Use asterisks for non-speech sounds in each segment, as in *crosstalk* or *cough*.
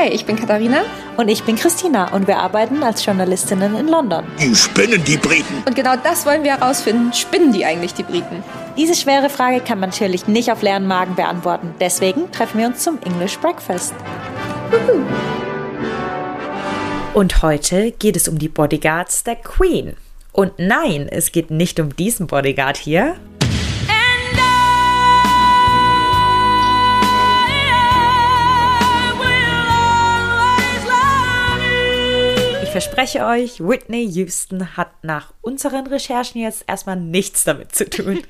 Hi, ich bin Katharina. Und ich bin Christina und wir arbeiten als Journalistinnen in London. Die spinnen die Briten. Und genau das wollen wir herausfinden. Spinnen die eigentlich die Briten? Diese schwere Frage kann man natürlich nicht auf leeren Magen beantworten. Deswegen treffen wir uns zum English Breakfast. Und heute geht es um die Bodyguards der Queen. Und nein, es geht nicht um diesen Bodyguard hier, Ich verspreche euch, Whitney Houston hat nach unseren Recherchen jetzt erstmal nichts damit zu tun.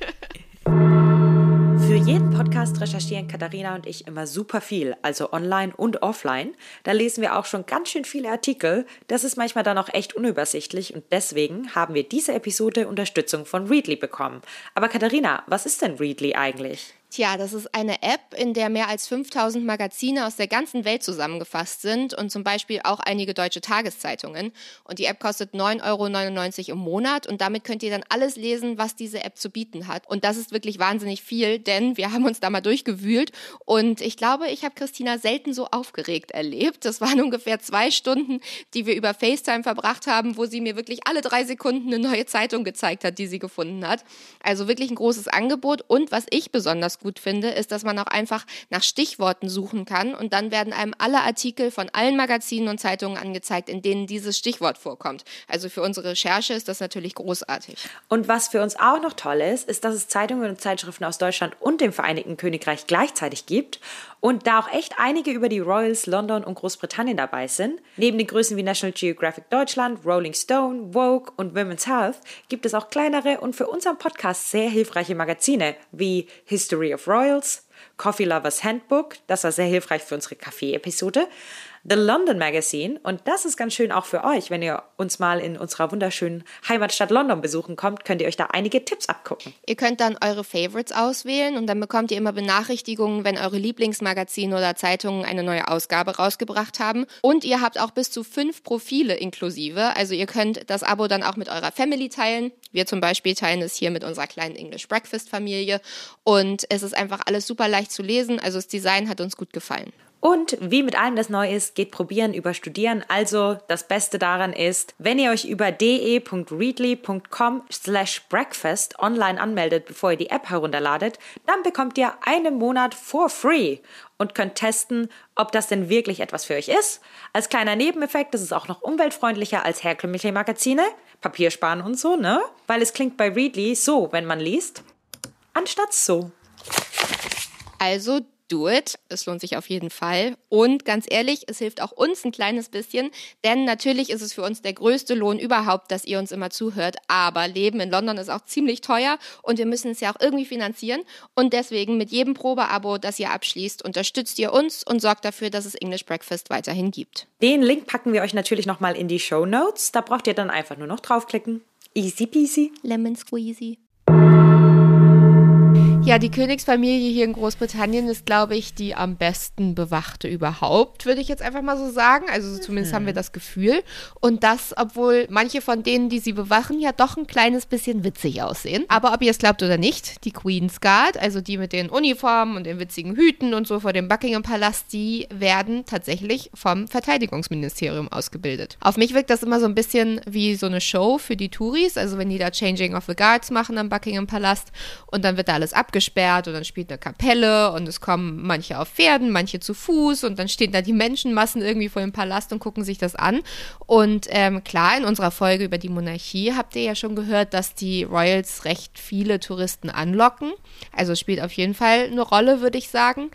*laughs* Für jeden Podcast recherchieren Katharina und ich immer super viel, also online und offline. Da lesen wir auch schon ganz schön viele Artikel. Das ist manchmal dann auch echt unübersichtlich und deswegen haben wir diese Episode Unterstützung von Readly bekommen. Aber Katharina, was ist denn Readly eigentlich? Tja, das ist eine App, in der mehr als 5000 Magazine aus der ganzen Welt zusammengefasst sind und zum Beispiel auch einige deutsche Tageszeitungen. Und die App kostet 9,99 Euro im Monat und damit könnt ihr dann alles lesen, was diese App zu bieten hat. Und das ist wirklich wahnsinnig viel, denn wir haben uns da mal durchgewühlt und ich glaube, ich habe Christina selten so aufgeregt erlebt. Das waren *laughs* ungefähr zwei Stunden, die wir über FaceTime verbracht haben, wo sie mir wirklich alle drei Sekunden eine neue Zeitung gezeigt hat, die sie gefunden hat. Also wirklich ein großes Angebot und was ich besonders gut finde, ist, dass man auch einfach nach Stichworten suchen kann und dann werden einem alle Artikel von allen Magazinen und Zeitungen angezeigt, in denen dieses Stichwort vorkommt. Also für unsere Recherche ist das natürlich großartig. Und was für uns auch noch toll ist, ist, dass es Zeitungen und Zeitschriften aus Deutschland und dem Vereinigten Königreich gleichzeitig gibt und da auch echt einige über die Royals London und Großbritannien dabei sind. Neben den Größen wie National Geographic Deutschland, Rolling Stone, Vogue und Women's Health gibt es auch kleinere und für unseren Podcast sehr hilfreiche Magazine wie History of Royals, Coffee Lovers Handbook, das war sehr hilfreich für unsere Kaffee-Episode, The London Magazine. Und das ist ganz schön auch für euch. Wenn ihr uns mal in unserer wunderschönen Heimatstadt London besuchen kommt, könnt ihr euch da einige Tipps abgucken. Ihr könnt dann eure Favorites auswählen und dann bekommt ihr immer Benachrichtigungen, wenn eure Lieblingsmagazine oder Zeitungen eine neue Ausgabe rausgebracht haben. Und ihr habt auch bis zu fünf Profile inklusive. Also ihr könnt das Abo dann auch mit eurer Family teilen. Wir zum Beispiel teilen es hier mit unserer kleinen English Breakfast Familie. Und es ist einfach alles super leicht zu lesen. Also das Design hat uns gut gefallen. Und wie mit allem, das neu ist, geht probieren über studieren. Also das Beste daran ist, wenn ihr euch über de.readly.com slash breakfast online anmeldet, bevor ihr die App herunterladet, dann bekommt ihr einen Monat for free und könnt testen, ob das denn wirklich etwas für euch ist. Als kleiner Nebeneffekt, ist auch noch umweltfreundlicher als herkömmliche Magazine, Papier sparen und so, ne? Weil es klingt bei Readly so, wenn man liest, anstatt so. Also do it. Es lohnt sich auf jeden Fall. Und ganz ehrlich, es hilft auch uns ein kleines bisschen, denn natürlich ist es für uns der größte Lohn überhaupt, dass ihr uns immer zuhört. Aber Leben in London ist auch ziemlich teuer und wir müssen es ja auch irgendwie finanzieren. Und deswegen mit jedem Probeabo, das ihr abschließt, unterstützt ihr uns und sorgt dafür, dass es English Breakfast weiterhin gibt. Den Link packen wir euch natürlich nochmal in die Show Notes. Da braucht ihr dann einfach nur noch draufklicken. Easy peasy. Lemon squeezy. Ja, die Königsfamilie hier in Großbritannien ist, glaube ich, die am besten bewachte überhaupt, würde ich jetzt einfach mal so sagen. Also zumindest mhm. haben wir das Gefühl. Und das, obwohl manche von denen, die sie bewachen, ja doch ein kleines bisschen witzig aussehen. Aber ob ihr es glaubt oder nicht, die Queen's Guard, also die mit den Uniformen und den witzigen Hüten und so vor dem Buckingham Palast, die werden tatsächlich vom Verteidigungsministerium ausgebildet. Auf mich wirkt das immer so ein bisschen wie so eine Show für die Touris, also wenn die da Changing of the Guards machen am Buckingham Palast und dann wird da alles ab abgesperrt und dann spielt eine Kapelle und es kommen manche auf Pferden, manche zu Fuß und dann stehen da die Menschenmassen irgendwie vor dem Palast und gucken sich das an. Und ähm, klar, in unserer Folge über die Monarchie habt ihr ja schon gehört, dass die Royals recht viele Touristen anlocken. Also spielt auf jeden Fall eine Rolle, würde ich sagen.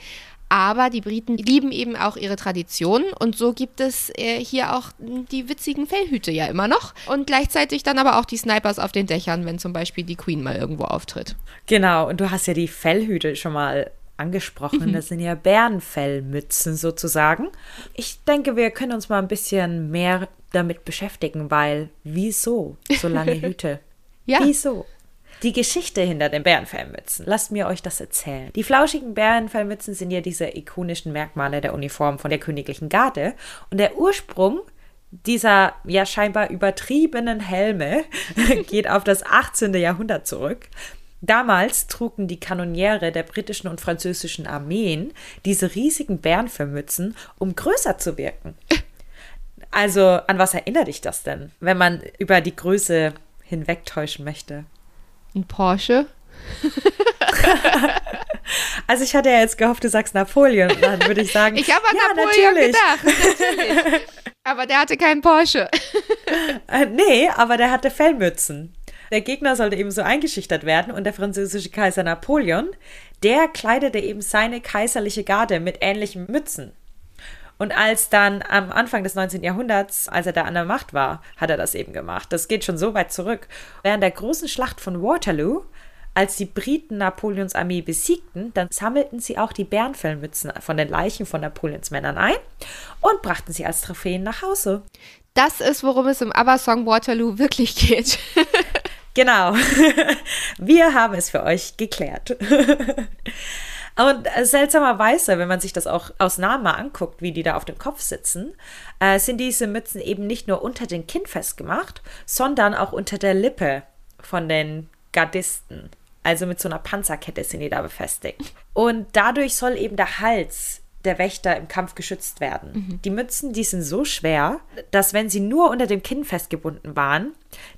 Aber die Briten lieben eben auch ihre Traditionen und so gibt es äh, hier auch die witzigen Fellhüte ja immer noch und gleichzeitig dann aber auch die Snipers auf den Dächern, wenn zum Beispiel die Queen mal irgendwo auftritt. Genau, und du hast ja die Fellhüte schon mal angesprochen. Mhm. Das sind ja Bärenfellmützen sozusagen. Ich denke, wir können uns mal ein bisschen mehr damit beschäftigen, weil wieso so lange *laughs* Hüte? ja. Wieso? Die Geschichte hinter den Bärenfellmützen, lasst mir euch das erzählen. Die flauschigen Bärenfellmützen sind ja diese ikonischen Merkmale der Uniform von der königlichen Garde und der Ursprung dieser ja scheinbar übertriebenen Helme *laughs* geht auf das 18. Jahrhundert zurück. Damals trugen die Kanoniere der britischen und französischen Armeen diese riesigen Bärenfellmützen, um größer zu wirken. Also, an was erinnert dich das denn, wenn man über die Größe hinwegtäuschen möchte? Ein Porsche? *laughs* also ich hatte ja jetzt gehofft, du sagst Napoleon. Dann würde ich sagen, *laughs* ich habe an ja, Napoleon natürlich. gedacht. Natürlich. Aber der hatte keinen Porsche. *laughs* äh, nee, aber der hatte Fellmützen. Der Gegner sollte eben so eingeschüchtert werden und der französische Kaiser Napoleon, der kleidete eben seine kaiserliche Garde mit ähnlichen Mützen. Und als dann am Anfang des 19. Jahrhunderts, als er da an der Macht war, hat er das eben gemacht. Das geht schon so weit zurück. Während der großen Schlacht von Waterloo, als die Briten Napoleons Armee besiegten, dann sammelten sie auch die Bärenfellmützen von den Leichen von Napoleons Männern ein und brachten sie als Trophäen nach Hause. Das ist, worum es im ABBA-Song Waterloo wirklich geht. *laughs* genau. *laughs* Wir haben es für euch geklärt. *laughs* Und äh, seltsamerweise, wenn man sich das auch aus Nahen mal anguckt, wie die da auf dem Kopf sitzen, äh, sind diese Mützen eben nicht nur unter den Kinn festgemacht, sondern auch unter der Lippe von den Gardisten. Also mit so einer Panzerkette sind die da befestigt. Und dadurch soll eben der Hals der Wächter im Kampf geschützt werden. Mhm. Die Mützen, die sind so schwer, dass wenn sie nur unter dem Kinn festgebunden waren,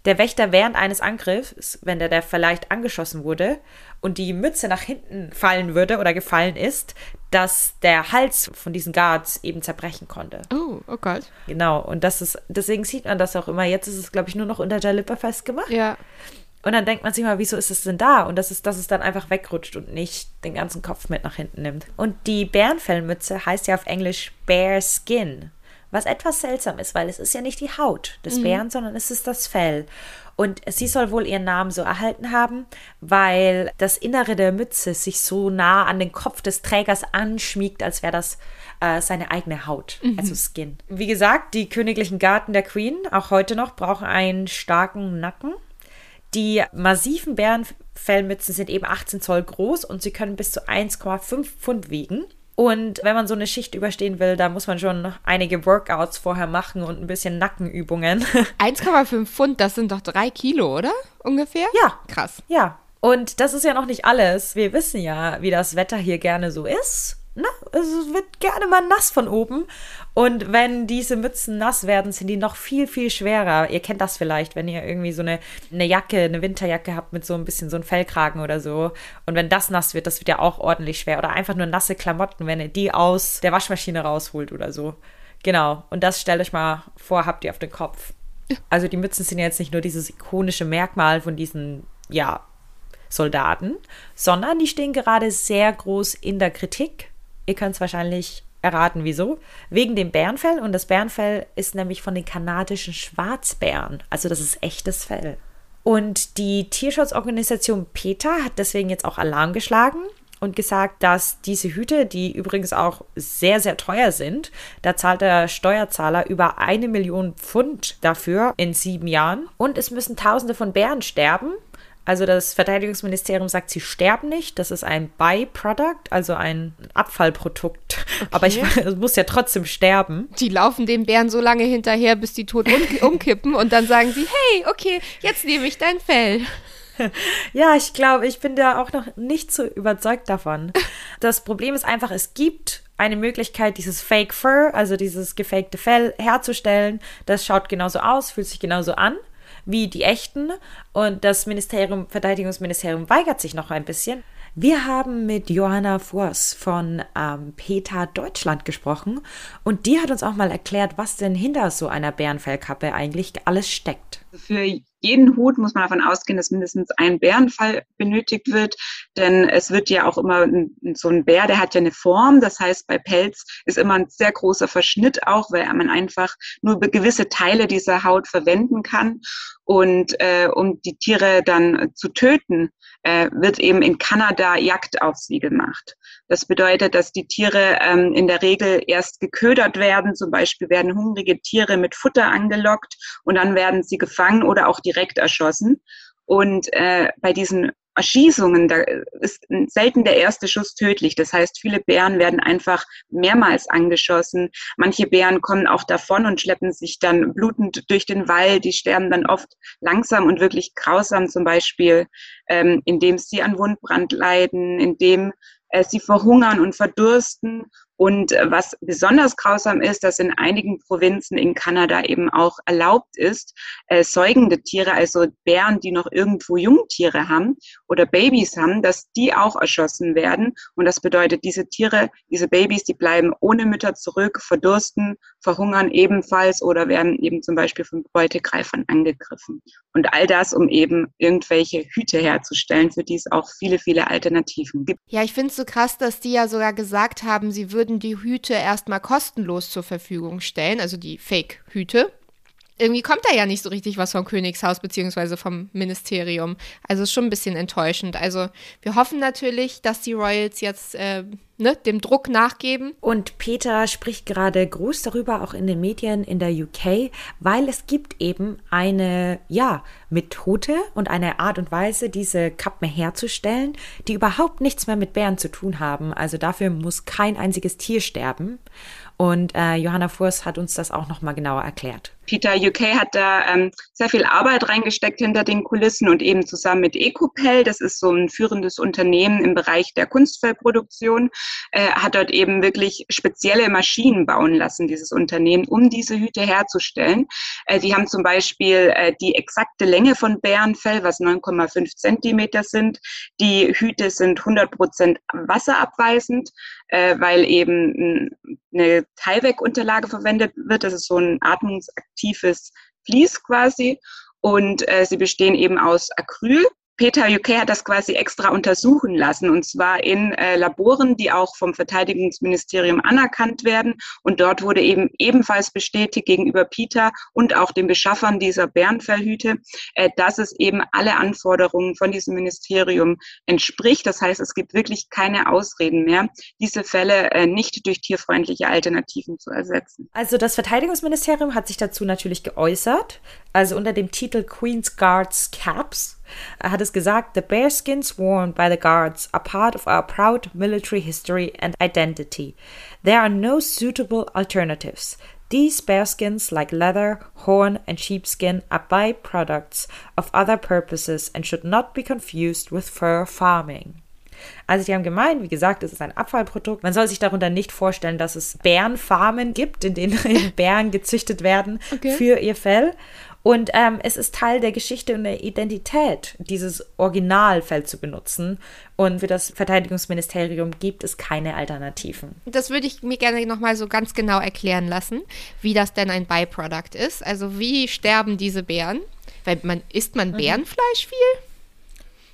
der Wächter während eines Angriffs, wenn der, der vielleicht angeschossen wurde und die Mütze nach hinten fallen würde oder gefallen ist, dass der Hals von diesen Guards eben zerbrechen konnte. Oh, oh Gott. Genau, und das ist, deswegen sieht man das auch immer. Jetzt ist es, glaube ich, nur noch unter der Lippe festgemacht. Ja. Und dann denkt man sich mal, wieso ist es denn da? Und das ist, dass es dann einfach wegrutscht und nicht den ganzen Kopf mit nach hinten nimmt. Und die Bärenfellmütze heißt ja auf Englisch Bear Skin. Was etwas seltsam ist, weil es ist ja nicht die Haut des mhm. Bären, sondern es ist das Fell. Und sie soll wohl ihren Namen so erhalten haben, weil das Innere der Mütze sich so nah an den Kopf des Trägers anschmiegt, als wäre das äh, seine eigene Haut, mhm. also Skin. Wie gesagt, die königlichen Garten der Queen, auch heute noch, brauchen einen starken Nacken die massiven Bärenfellmützen sind eben 18 Zoll groß und sie können bis zu 1,5 Pfund wiegen. Und wenn man so eine Schicht überstehen will, da muss man schon einige Workouts vorher machen und ein bisschen Nackenübungen. *laughs* 1,5 Pfund, das sind doch drei Kilo, oder? Ungefähr? Ja. Krass. Ja. Und das ist ja noch nicht alles. Wir wissen ja, wie das Wetter hier gerne so ist na, es wird gerne mal nass von oben. Und wenn diese Mützen nass werden, sind die noch viel, viel schwerer. Ihr kennt das vielleicht, wenn ihr irgendwie so eine, eine Jacke, eine Winterjacke habt mit so ein bisschen so einem Fellkragen oder so. Und wenn das nass wird, das wird ja auch ordentlich schwer. Oder einfach nur nasse Klamotten, wenn ihr die aus der Waschmaschine rausholt oder so. Genau. Und das stellt euch mal vor, habt ihr auf den Kopf. Also die Mützen sind ja jetzt nicht nur dieses ikonische Merkmal von diesen, ja, Soldaten, sondern die stehen gerade sehr groß in der Kritik Ihr könnt es wahrscheinlich erraten, wieso. Wegen dem Bärenfell. Und das Bärenfell ist nämlich von den kanadischen Schwarzbären. Also das ist echtes Fell. Und die Tierschutzorganisation PETA hat deswegen jetzt auch Alarm geschlagen und gesagt, dass diese Hüte, die übrigens auch sehr, sehr teuer sind, da zahlt der Steuerzahler über eine Million Pfund dafür in sieben Jahren. Und es müssen Tausende von Bären sterben, also das Verteidigungsministerium sagt, sie sterben nicht. Das ist ein Byproduct, also ein Abfallprodukt. Okay. Aber ich, *laughs* es muss ja trotzdem sterben. Die laufen den Bären so lange hinterher, bis die tot um, *laughs* umkippen und dann sagen sie, hey, okay, jetzt nehme ich dein Fell. Ja, ich glaube, ich bin da auch noch nicht so überzeugt davon. *laughs* Das Problem ist einfach, es gibt eine Möglichkeit, dieses Fake Fur, also dieses gefakte Fell herzustellen. Das schaut genauso aus, fühlt sich genauso an wie die echten. Und das Ministerium, Verteidigungsministerium weigert sich noch ein bisschen. Wir haben mit Johanna Voss von ähm, PETA Deutschland gesprochen und die hat uns auch mal erklärt, was denn hinter so einer Bärenfellkappe eigentlich alles steckt. Für jeden Hut muss man davon ausgehen, dass mindestens ein Bärenfall benötigt wird, denn es wird ja auch immer so ein Bär, der hat ja eine Form, das heißt bei Pelz ist immer ein sehr großer Verschnitt auch, weil man einfach nur gewisse Teile dieser Haut verwenden kann und äh, um die Tiere dann zu töten, äh, wird eben in Kanada Jagd auf sie gemacht. Das bedeutet, dass die Tiere ähm, in der Regel erst geködert werden. Zum Beispiel werden hungrige Tiere mit Futter angelockt und dann werden sie gefangen oder auch direkt erschossen. Und äh, bei diesen Erschießungen, da ist selten der erste Schuss tödlich. Das heißt, viele Bären werden einfach mehrmals angeschossen. Manche Bären kommen auch davon und schleppen sich dann blutend durch den Wald. Die sterben dann oft langsam und wirklich grausam, zum Beispiel, ähm, indem sie an Wundbrand leiden, indem äh, sie verhungern und verdursten und äh, was besonders grausam ist, dass in einigen Provinzen in Kanada eben auch erlaubt ist, äh, säugende Tiere, also Bären, die noch irgendwo Jungtiere haben oder Babys haben, dass die auch erschossen werden. Und das bedeutet, diese Tiere, diese Babys, die bleiben ohne Mütter zurück, verdursten, verhungern ebenfalls oder werden eben zum Beispiel von Beutegreifern angegriffen. Und all das, um eben irgendwelche Hüte herzustellen, für die es auch viele, viele Alternativen gibt. Ja, ich finde es so krass, dass die ja sogar gesagt haben, sie würden würden die Hüte erstmal kostenlos zur Verfügung stellen, also die Fake-Hüte. Irgendwie kommt da ja nicht so richtig was vom Königshaus bzw. vom Ministerium. Also schon ein bisschen enttäuschend. Also wir hoffen natürlich, dass die Royals jetzt äh, ne, dem Druck nachgeben. Und Peter spricht gerade groß darüber, auch in den Medien in der UK, weil es gibt eben eine, ja, Methode und eine Art und Weise, diese Kappen herzustellen, die überhaupt nichts mehr mit Bären zu tun haben. Also dafür muss kein einziges Tier sterben. Und äh, Johanna Furs hat uns das auch nochmal genauer erklärt. Peter UK hat da ähm, sehr viel Arbeit reingesteckt hinter den Kulissen und eben zusammen mit Ecopel, das ist so ein führendes Unternehmen im Bereich der Kunstfellproduktion, äh, hat dort eben wirklich spezielle Maschinen bauen lassen, dieses Unternehmen, um diese Hüte herzustellen. Äh, die haben zum Beispiel äh, die exakte Länge von Bärenfell, was 9,5 Zentimeter sind. Die Hüte sind 100 Prozent wasserabweisend, äh, weil eben eine Tyvek-Unterlage verwendet wird. Das ist so ein atmungsaktives Vlies quasi. Und äh, sie bestehen eben aus Acryl, Peter UK hat das quasi extra untersuchen lassen und zwar in äh, Laboren, die auch vom Verteidigungsministerium anerkannt werden. Und dort wurde eben ebenfalls bestätigt gegenüber Peter und auch den Beschaffern dieser Bärenfellhüte, äh, dass es eben alle Anforderungen von diesem Ministerium entspricht. Das heißt, es gibt wirklich keine Ausreden mehr, diese Fälle äh, nicht durch tierfreundliche Alternativen zu ersetzen. Also das Verteidigungsministerium hat sich dazu natürlich geäußert, also unter dem Titel Queen's Guards Caps hat es gesagt, the bearskins worn by the guards are part of our proud military history and identity. There are no suitable alternatives. These bearskins, like leather, horn, and sheepskin, are byproducts of other purposes and should not be confused with fur farming. Also die haben gemeint, wie gesagt, es ist ein Abfallprodukt. Man soll sich darunter nicht vorstellen, dass es Bärenfarmen gibt, in denen *laughs* Bären gezüchtet werden okay. für ihr Fell. Und ähm, es ist Teil der Geschichte und der Identität, dieses Originalfeld zu benutzen. Und für das Verteidigungsministerium gibt es keine Alternativen. Das würde ich mir gerne nochmal so ganz genau erklären lassen, wie das denn ein Byproduct ist. Also wie sterben diese Bären? Weil man isst man mhm. Bärenfleisch viel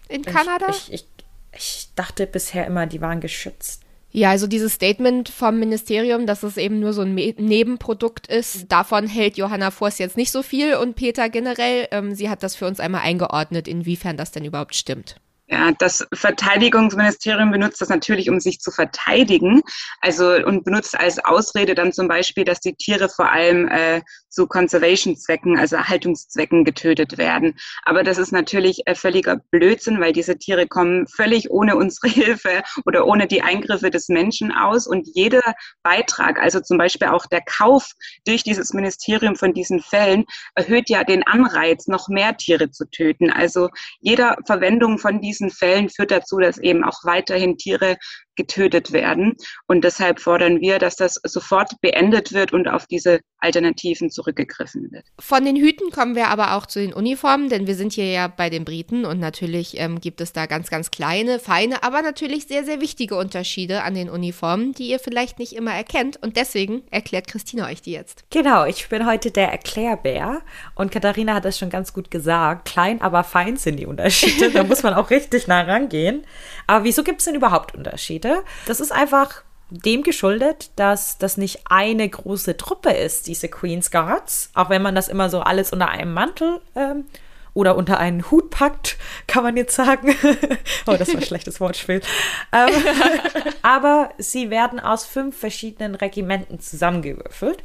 in Kanada? Ich, ich, ich dachte bisher immer, die waren geschützt. Ja, also dieses Statement vom Ministerium, dass es eben nur so ein Me Nebenprodukt ist, davon hält Johanna Forst jetzt nicht so viel und Peter generell. Ähm, sie hat das für uns einmal eingeordnet, inwiefern das denn überhaupt stimmt. Ja, das Verteidigungsministerium benutzt das natürlich, um sich zu verteidigen. Also und benutzt als Ausrede dann zum Beispiel, dass die Tiere vor allem äh, zu Conservation-Zwecken, also Erhaltungszwecken getötet werden. Aber das ist natürlich äh, völliger Blödsinn, weil diese Tiere kommen völlig ohne unsere *laughs* Hilfe oder ohne die Eingriffe des Menschen aus. Und jeder Beitrag, also zum Beispiel auch der Kauf durch dieses Ministerium von diesen Fällen, erhöht ja den Anreiz, noch mehr Tiere zu töten. Also jeder Verwendung von diesen diesen Fällen führt dazu, dass eben auch weiterhin Tiere getötet werden. Und deshalb fordern wir, dass das sofort beendet wird und auf diese Alternativen zurückgegriffen wird. Von den Hüten kommen wir aber auch zu den Uniformen, denn wir sind hier ja bei den Briten und natürlich ähm, gibt es da ganz, ganz kleine, feine, aber natürlich sehr, sehr wichtige Unterschiede an den Uniformen, die ihr vielleicht nicht immer erkennt. Und deswegen erklärt Christina euch die jetzt. Genau, ich bin heute der Erklärbär und Katharina hat das schon ganz gut gesagt. Klein, aber fein sind die Unterschiede. da muss man auch richtig nah rangehen. Aber wieso gibt es denn überhaupt Unterschiede? Unterschiede. Das ist einfach dem geschuldet, dass das nicht eine große Truppe ist, diese Queen's Guards. Auch wenn man das immer so alles unter einem Mantel ähm, oder unter einen Hut packt, *laughs* kann man jetzt sagen. *laughs* oh, das war ein schlechtes Wortspiel. Ähm, *laughs* aber sie werden aus fünf verschiedenen Regimenten zusammengewürfelt.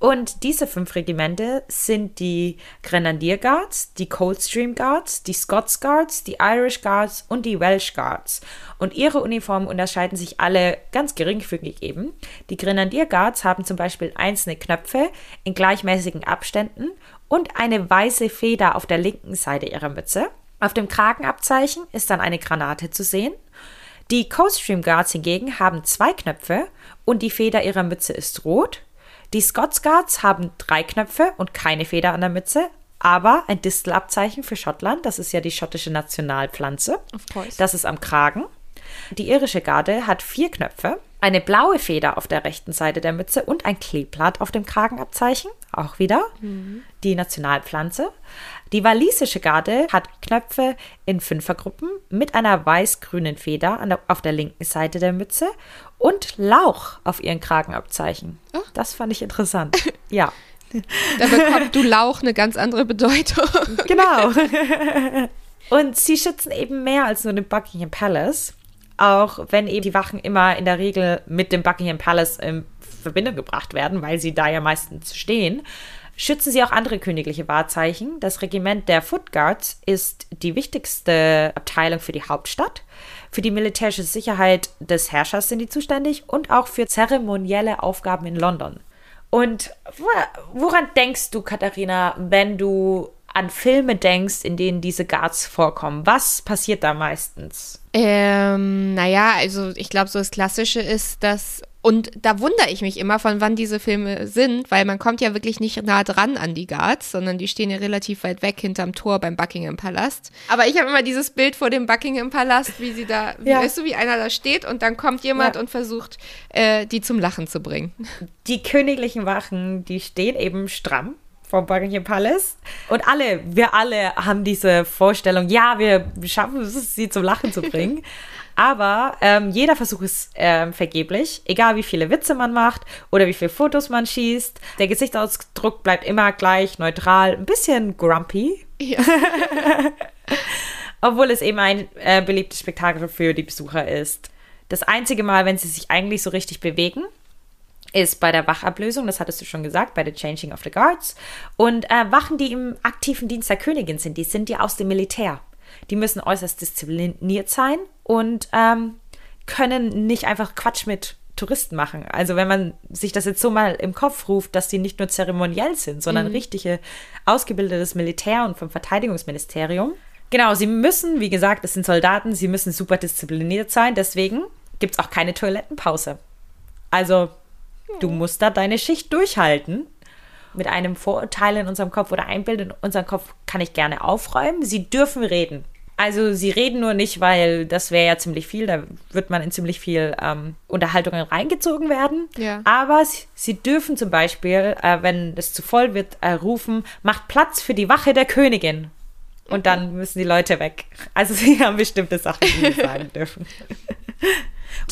Und diese fünf Regimente sind die Grenadier Guards, die Coldstream Guards, die Scots Guards, die Irish Guards und die Welsh Guards. Und ihre Uniformen unterscheiden sich alle ganz geringfügig eben. Die Grenadier Guards haben zum Beispiel einzelne Knöpfe in gleichmäßigen Abständen und eine weiße Feder auf der linken Seite ihrer Mütze. Auf dem Kragenabzeichen ist dann eine Granate zu sehen. Die Coldstream Guards hingegen haben zwei Knöpfe und die Feder ihrer Mütze ist rot. Die Scots Guards haben drei Knöpfe und keine Feder an der Mütze, aber ein Distelabzeichen für Schottland, das ist ja die schottische Nationalpflanze. Das ist am Kragen. Die irische Garde hat vier Knöpfe, eine blaue Feder auf der rechten Seite der Mütze und ein Kleeblatt auf dem Kragenabzeichen, auch wieder mhm. die Nationalpflanze. Die walisische Garde hat Knöpfe in Fünfergruppen mit einer weiß-grünen Feder der, auf der linken Seite der Mütze und Lauch auf ihren Kragenabzeichen. Oh. Das fand ich interessant. ja. *laughs* Da bekommt du Lauch eine ganz andere Bedeutung. Genau. *laughs* Und sie schützen eben mehr als nur den Buckingham Palace. Auch wenn eben die Wachen immer in der Regel mit dem Buckingham Palace in Verbindung gebracht werden, weil sie da ja meistens stehen, schützen sie auch andere königliche Wahrzeichen. Das Regiment der Foot Guards ist die wichtigste Abteilung für die Hauptstadt. Für die militärische Sicherheit des Herrschers sind die zuständig und auch für zeremonielle Aufgaben in London. Und woran denkst du, Katharina, wenn du an Filme denkst, in denen diese Guards vorkommen? Was passiert da meistens? Ähm, naja, also ich glaube, so das Klassische ist, dass und da wundere ich mich immer, von wann diese Filme sind, weil man kommt ja wirklich nicht nah dran an die Guards, sondern die stehen ja relativ weit weg hinterm Tor beim Buckingham Palast. Aber ich habe immer dieses Bild vor dem Buckingham Palast, wie sie da, wie, ja. weißt du, wie einer da steht und dann kommt jemand ja. und versucht, äh, die zum Lachen zu bringen. Die königlichen Wachen, die stehen eben stramm vom Buckingham Palace. Und alle, wir alle haben diese Vorstellung, ja, wir schaffen es, sie zum Lachen zu bringen. *laughs* Aber ähm, jeder Versuch ist ähm, vergeblich, egal wie viele Witze man macht oder wie viele Fotos man schießt. Der Gesichtsausdruck bleibt immer gleich neutral, ein bisschen grumpy. Ja. *laughs* Obwohl es eben ein äh, beliebtes Spektakel für die Besucher ist. Das einzige Mal, wenn sie sich eigentlich so richtig bewegen, ist bei der Wachablösung, das hattest du schon gesagt, bei der Changing of the Guards. Und äh, Wachen, die im aktiven Dienst der Königin sind, die sind ja aus dem Militär. Die müssen äußerst diszipliniert sein und ähm, können nicht einfach Quatsch mit Touristen machen. Also wenn man sich das jetzt so mal im Kopf ruft, dass die nicht nur zeremoniell sind, sondern mhm. richtige ausgebildetes Militär und vom Verteidigungsministerium. Genau, sie müssen, wie gesagt, es sind Soldaten, sie müssen super diszipliniert sein, deswegen gibt es auch keine Toilettenpause. Also du musst da deine Schicht durchhalten. Mit einem Vorurteil in unserem Kopf oder ein Bild in unserem Kopf kann ich gerne aufräumen. Sie dürfen reden. Also sie reden nur nicht, weil das wäre ja ziemlich viel, da wird man in ziemlich viel ähm, Unterhaltungen reingezogen werden. Ja. Aber sie, sie, dürfen zum Beispiel, äh, wenn es zu voll wird, äh, rufen, macht Platz für die Wache der Königin. Und dann müssen die Leute weg. Also *laughs* sie haben bestimmte Sachen, die sie sagen *laughs* dürfen.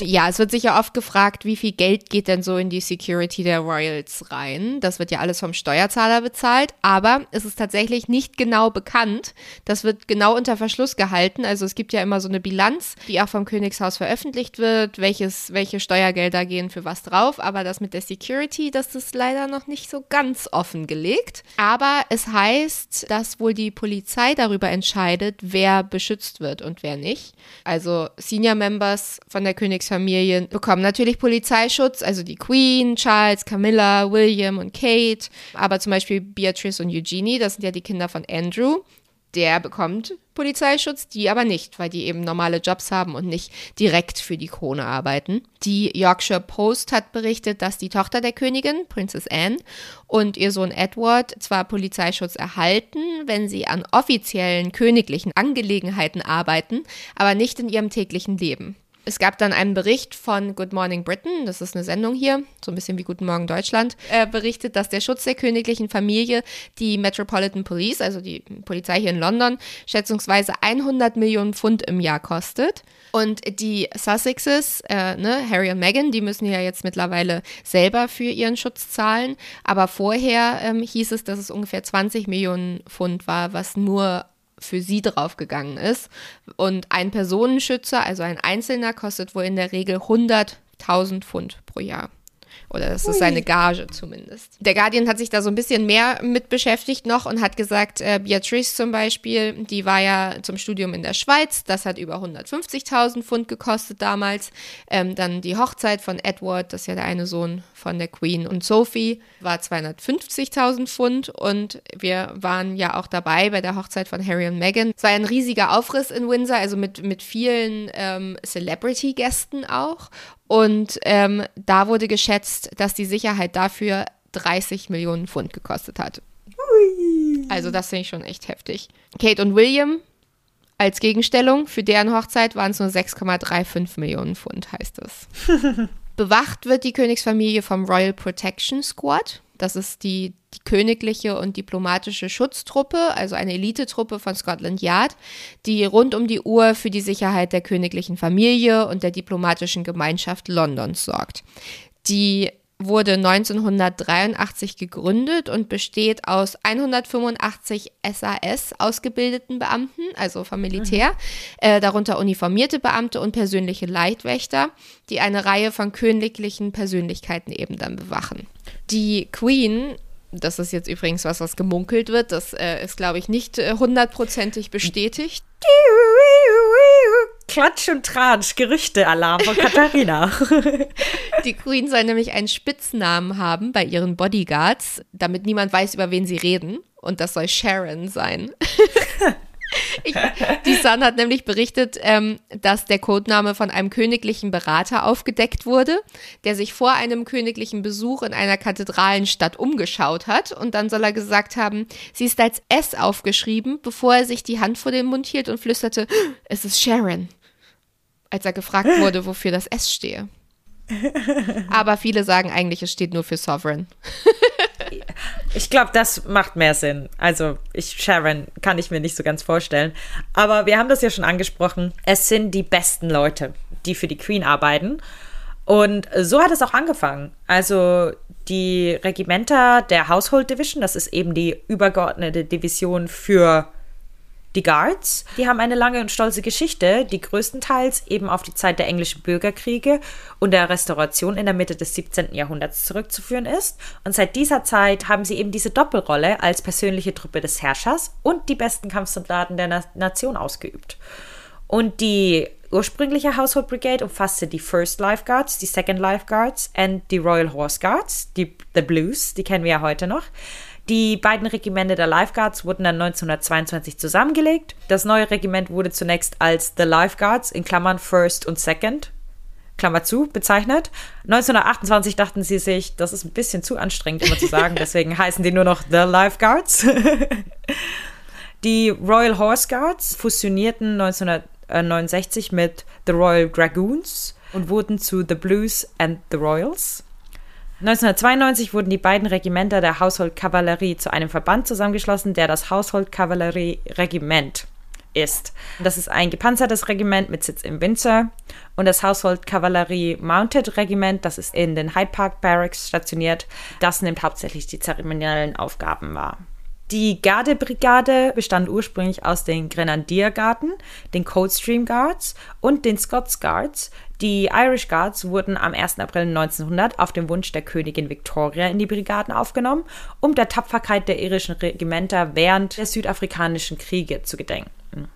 Ja, es wird sicher oft gefragt, wie viel Geld geht denn so in die Security der Royals rein? Das wird ja alles vom Steuerzahler bezahlt, aber es ist tatsächlich nicht genau bekannt. Das wird genau unter Verschluss gehalten. Also es gibt ja immer so eine Bilanz, die auch vom Königshaus veröffentlicht wird, welches, welche Steuergelder gehen für was drauf. Aber das mit der Security, das ist leider noch nicht so ganz offengelegt. Aber es heißt, dass wohl die Polizei darüber entscheidet, wer beschützt wird und wer nicht. Also Senior Members von der Königshaus Königsfamilien bekommen natürlich Polizeischutz, also die Queen, Charles, Camilla, William und Kate, aber zum Beispiel Beatrice und Eugenie, das sind ja die Kinder von Andrew. Der bekommt Polizeischutz, die aber nicht, weil die eben normale Jobs haben und nicht direkt für die Krone arbeiten. Die Yorkshire Post hat berichtet, dass die Tochter der Königin, Princess Anne, und ihr Sohn Edward zwar Polizeischutz erhalten, wenn sie an offiziellen königlichen Angelegenheiten arbeiten, aber nicht in ihrem täglichen Leben. Es gab dann einen Bericht von Good Morning Britain, das ist eine Sendung hier, so ein bisschen wie Guten Morgen Deutschland, äh, berichtet, dass der Schutz der königlichen Familie die Metropolitan Police, also die Polizei hier in London, schätzungsweise 100 Millionen Pfund im Jahr kostet. Und die Sussexes, äh, ne, Harry und Meghan, die müssen ja jetzt mittlerweile selber für ihren Schutz zahlen. Aber vorher ähm, hieß es, dass es ungefähr 20 Millionen Pfund war, was nur für sie draufgegangen ist. Und ein Personenschützer, also ein Einzelner, kostet wohl in der Regel 100.000 Pfund pro Jahr. Oder das ist seine Gage zumindest. Der Guardian hat sich da so ein bisschen mehr mit beschäftigt noch und hat gesagt, äh, Beatrice zum Beispiel, die war ja zum Studium in der Schweiz, das hat über 150.000 Pfund gekostet damals. Ähm, dann die Hochzeit von Edward, das ist ja der eine Sohn von der Queen und Sophie, war 250.000 Pfund und wir waren ja auch dabei bei der Hochzeit von Harry und Meghan. Es war ein riesiger Aufriss in Windsor, also mit, mit vielen ähm, Celebrity-Gästen auch. Und ähm, da wurde geschätzt, dass die Sicherheit dafür 30 Millionen Pfund gekostet hat. Ui. Also das finde ich schon echt heftig. Kate und William als Gegenstellung für deren Hochzeit waren es nur 6,35 Millionen Pfund, heißt es. *laughs* Bewacht wird die Königsfamilie vom Royal Protection Squad. Das ist die, die königliche und diplomatische Schutztruppe, also eine Elitetruppe von Scotland Yard, die rund um die Uhr für die Sicherheit der königlichen Familie und der diplomatischen Gemeinschaft Londons sorgt. Die wurde 1983 gegründet und besteht aus 185 SAS ausgebildeten Beamten, also vom Militär, mhm. äh, darunter uniformierte Beamte und persönliche Leitwächter, die eine Reihe von königlichen Persönlichkeiten eben dann bewachen. Die Queen das ist jetzt übrigens was, was gemunkelt wird. Das äh, ist, glaube ich, nicht äh, hundertprozentig bestätigt. Klatsch und Tratsch, Gerüchte-Alarm von Katharina. *laughs* Die Queen soll nämlich einen Spitznamen haben bei ihren Bodyguards, damit niemand weiß, über wen sie reden. Und das soll Sharon sein. *laughs* Ich, die Sun hat nämlich berichtet, ähm, dass der Codename von einem königlichen Berater aufgedeckt wurde, der sich vor einem königlichen Besuch in einer Kathedralenstadt umgeschaut hat. Und dann soll er gesagt haben, sie ist als S aufgeschrieben, bevor er sich die Hand vor den Mund hielt und flüsterte, es ist Sharon. Als er gefragt wurde, wofür das S stehe. Aber viele sagen eigentlich, es steht nur für Sovereign. *laughs* Ich glaube, das macht mehr Sinn. Also, ich, Sharon kann ich mir nicht so ganz vorstellen. Aber wir haben das ja schon angesprochen. Es sind die besten Leute, die für die Queen arbeiten. Und so hat es auch angefangen. Also, die Regimenter der Household Division, das ist eben die übergeordnete Division für die Guards, die haben eine lange und stolze Geschichte, die größtenteils eben auf die Zeit der englischen Bürgerkriege und der Restauration in der Mitte des 17. Jahrhunderts zurückzuführen ist. Und seit dieser Zeit haben sie eben diese Doppelrolle als persönliche Truppe des Herrschers und die besten Kampfsoldaten der Na Nation ausgeübt. Und die ursprüngliche Household Brigade umfasste die First Life Guards, die Second Life Guards und die Royal Horse Guards, die The Blues, die kennen wir ja heute noch. Die beiden Regimenter der Lifeguards wurden dann 1922 zusammengelegt. Das neue Regiment wurde zunächst als The Lifeguards in Klammern First und Second Klammer zu, bezeichnet. 1928 dachten sie sich, das ist ein bisschen zu anstrengend immer zu *laughs* sagen, deswegen heißen die nur noch The Lifeguards. *laughs* die Royal Horse Guards fusionierten 1969 mit The Royal Dragoons und wurden zu The Blues and The Royals. 1992 wurden die beiden Regimenter der Household-Kavallerie zu einem Verband zusammengeschlossen, der das Household-Kavallerie-Regiment ist. Das ist ein gepanzertes Regiment mit Sitz in Windsor und das Household-Kavallerie Mounted Regiment, das ist in den Hyde Park Barracks stationiert. Das nimmt hauptsächlich die zeremoniellen Aufgaben wahr. Die Gardebrigade bestand ursprünglich aus den Grenadiergarden, den Coldstream Guards und den Scots Guards, die Irish Guards wurden am 1. April 1900 auf den Wunsch der Königin Victoria in die Brigaden aufgenommen, um der Tapferkeit der irischen Regimenter während der südafrikanischen Kriege zu gedenken.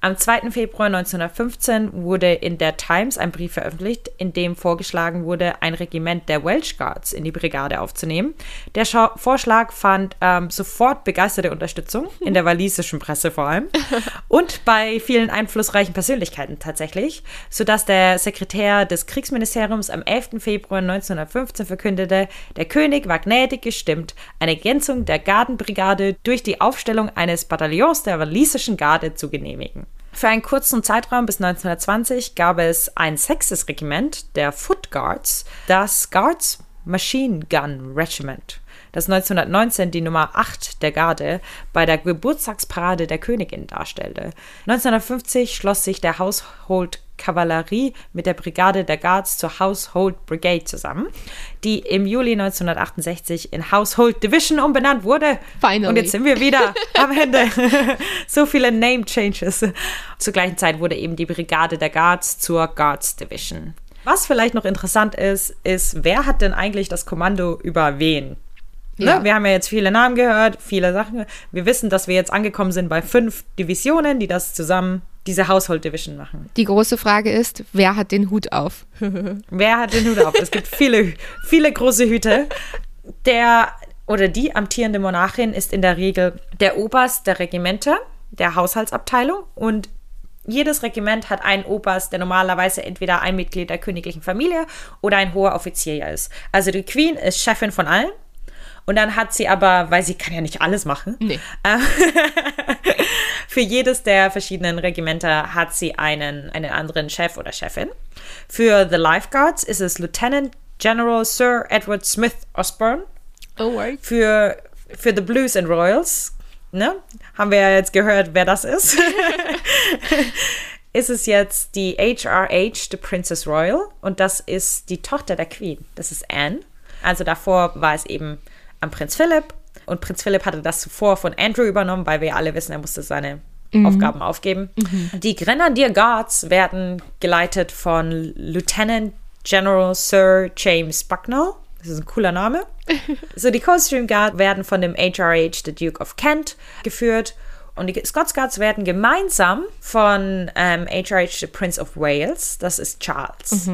Am 2. Februar 1915 wurde in der Times ein Brief veröffentlicht, in dem vorgeschlagen wurde, ein Regiment der Welsh Guards in die Brigade aufzunehmen. Der Scha Vorschlag fand ähm, sofort begeisterte Unterstützung, in der walisischen Presse vor allem, *laughs* und bei vielen einflussreichen Persönlichkeiten tatsächlich, sodass der Sekretär des Kriegsministeriums am 11. Februar 1915 verkündete, der König war gnädig gestimmt, eine Ergänzung der Gardenbrigade durch die Aufstellung eines Bataillons der walisischen Garde zu genehmigen. Für einen kurzen Zeitraum bis 1920 gab es ein sechstes Regiment der Foot Guards, das Guards Machine Gun Regiment, das 1919 die Nummer 8 der Garde bei der Geburtstagsparade der Königin darstellte. 1950 schloss sich der Household Kavallerie mit der Brigade der Guards zur Household Brigade zusammen, die im Juli 1968 in Household Division umbenannt wurde. Finally. Und jetzt sind wir wieder am Ende. *laughs* so viele Name Changes. Zur gleichen Zeit wurde eben die Brigade der Guards zur Guards Division. Was vielleicht noch interessant ist, ist, wer hat denn eigentlich das Kommando über wen? Ne? Ja. Wir haben ja jetzt viele Namen gehört, viele Sachen. Wir wissen, dass wir jetzt angekommen sind bei fünf Divisionen, die das zusammen, diese Household Division machen. Die große Frage ist, wer hat den Hut auf? *laughs* Wer hat den Hut auf? Es gibt viele, viele große Hüte. Der oder die amtierende Monarchin ist in der Regel der Oberst der Regimente, der Haushaltsabteilung und jedes Regiment hat einen Oberst, der normalerweise entweder ein Mitglied der königlichen Familie oder ein hoher Offizier ist. Also die Queen ist Chefin von allen. Und dann hat sie aber, weil sie kann ja nicht alles machen, Nee. äh, *laughs* für jedes der verschiedenen Regimenter hat sie einen, einen anderen Chef oder Chefin. Für The Lifeguards ist es Lieutenant General Sir Edward Smith Osborne. Oh, wait. Für, für The Blues and Royals, ne, haben wir ja jetzt gehört, wer das ist. *laughs* ist es jetzt die HRH, the Princess Royal. Und das ist die Tochter der Queen. Das ist Anne. Also davor war es eben am Prinz Philipp. Und Prinz Philipp hatte das zuvor von Andrew übernommen, weil wir alle wissen, er musste seine Aufgaben aufgeben. Die Grenadier Guards werden geleitet von Lieutenant General Sir James Bucknell. Das ist ein cooler Name. *laughs* so, die Coldstream Guard werden von dem HRH, the Duke of Kent, geführt. Und die Scots Guards werden gemeinsam von ähm, HRH, the Prince of Wales, das ist Charles,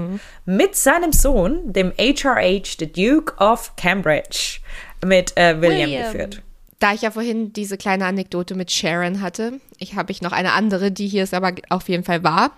mit seinem Sohn, dem HRH, the Duke of Cambridge, mit äh, William, William. geführt. Da ich ja vorhin diese kleine Anekdote mit Sharon hatte, ich habe ich noch eine andere, die hier ist aber auf jeden Fall wahr.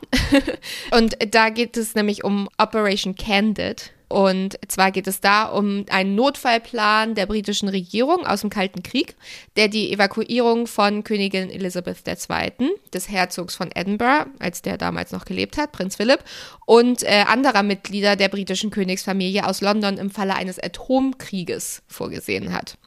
*laughs* Und da geht es nämlich um Operation Candid. Und zwar geht es da um einen Notfallplan der britischen Regierung aus dem Kalten Krieg, der die Evakuierung von Königin Elizabeth II., des Herzogs von Edinburgh, als der damals noch gelebt hat, Prinz Philipp, und äh, anderer Mitglieder der britischen Königsfamilie aus London im Falle eines Atomkrieges vorgesehen hat.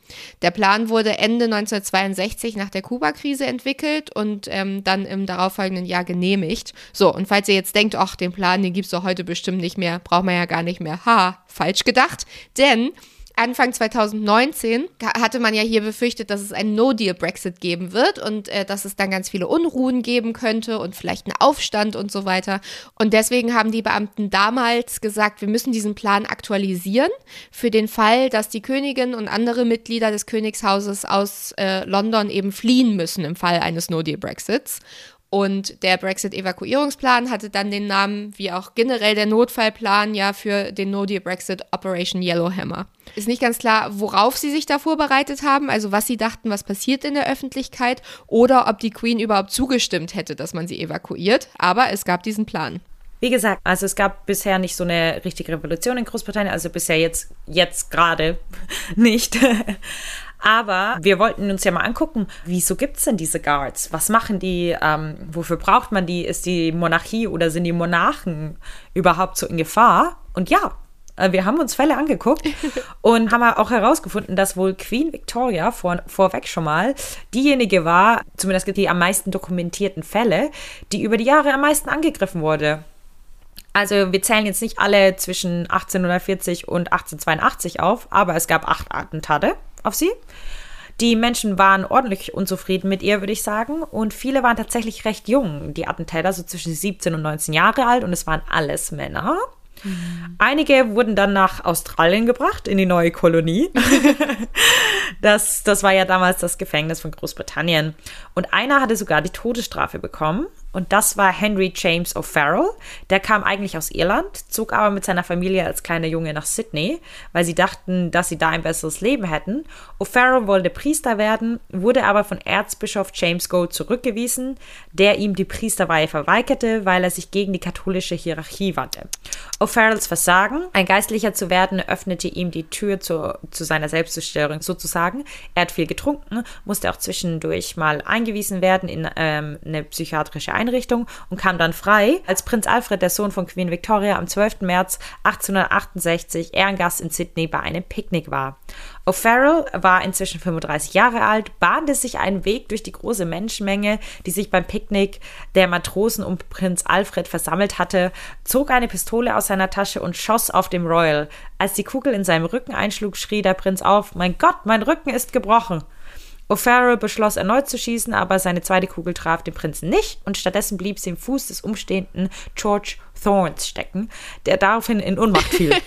Der Plan wurde Ende 1962 nach der Kuba-Krise entwickelt und ähm, dann im darauffolgenden Jahr genehmigt. So, und falls ihr jetzt denkt, ach, den Plan, den gibt's doch heute bestimmt nicht mehr, braucht man ja gar nicht mehr. Ha, falsch gedacht. Denn Anfang 2019 ha- hatte man ja hier befürchtet, dass es einen No-Deal-Brexit geben wird und äh, dass es dann ganz viele Unruhen geben könnte und vielleicht einen Aufstand und so weiter. Und deswegen haben die Beamten damals gesagt, wir müssen diesen Plan aktualisieren für den Fall, dass die Königin und andere Mitglieder des Königshauses aus äh, London eben fliehen müssen im Fall eines No-Deal-Brexits. Und der Brexit-Evakuierungsplan hatte dann den Namen, wie auch generell der Notfallplan, ja für den No-Deal-Brexit Operation Yellowhammer. Ist nicht ganz klar, worauf sie sich da vorbereitet haben, also was sie dachten, was passiert in der Öffentlichkeit oder ob die Queen überhaupt zugestimmt hätte, dass man sie evakuiert. Aber es gab diesen Plan. Wie gesagt, also es gab bisher nicht so eine richtige Revolution in Großbritannien, also bisher jetzt, jetzt gerade *laughs* nicht. Aber wir wollten uns ja mal angucken, wieso gibt es denn diese Guards? Was machen die? Ähm, wofür braucht man die? Ist die Monarchie oder sind die Monarchen überhaupt so in Gefahr? Und ja, äh, wir haben uns Fälle angeguckt *laughs* und haben auch herausgefunden, dass wohl Queen Victoria vor, vorweg schon mal diejenige war, zumindest die am meisten dokumentierten Fälle, die über die Jahre am meisten angegriffen wurde. Also wir zählen jetzt nicht alle zwischen 1840 und 1882 auf, aber es gab acht Attentate auf sie. Die Menschen waren ordentlich unzufrieden mit ihr, würde ich sagen. Und viele waren tatsächlich recht jung. Die Attentäter so zwischen 17 und 19 Jahre alt und es waren alles Männer. Einige wurden dann nach Australien gebracht, in die neue Kolonie. *laughs* das, das war ja damals das Gefängnis von Großbritannien. Und einer hatte sogar die Todesstrafe bekommen. Und das war Henry James O'Farrell. Der kam eigentlich aus Irland, zog aber mit seiner Familie als kleiner Junge nach Sydney, weil sie dachten, dass sie da ein besseres Leben hätten. O'Farrell wollte Priester werden, wurde aber von Erzbischof James Gold zurückgewiesen, der ihm die Priesterweihe verweigerte, weil er sich gegen die katholische Hierarchie wandte. O'Farrells Versagen, ein Geistlicher zu werden, öffnete ihm die Tür zu, zu seiner Selbstzerstörung sozusagen. Er hat viel getrunken, musste auch zwischendurch mal eingewiesen werden in ähm, eine psychiatrische Einrichtung und kam dann frei, als Prinz Alfred, der Sohn von Queen Victoria, am 12. März 1868 Ehrengast in Sydney bei einem Picknick war. O'Farrell war inzwischen 35 Jahre alt, bahnte sich einen Weg durch die große Menschenmenge, die sich beim Picknick der Matrosen um Prinz Alfred versammelt hatte, zog eine Pistole aus seiner Tasche und schoss auf dem Royal. Als die Kugel in seinem Rücken einschlug, schrie der Prinz auf: Mein Gott, mein Rücken ist gebrochen! O'Farrell beschloss erneut zu schießen, aber seine zweite Kugel traf den Prinzen nicht und stattdessen blieb sie im Fuß des umstehenden George Thorns stecken, der daraufhin in Unmacht fiel. *laughs*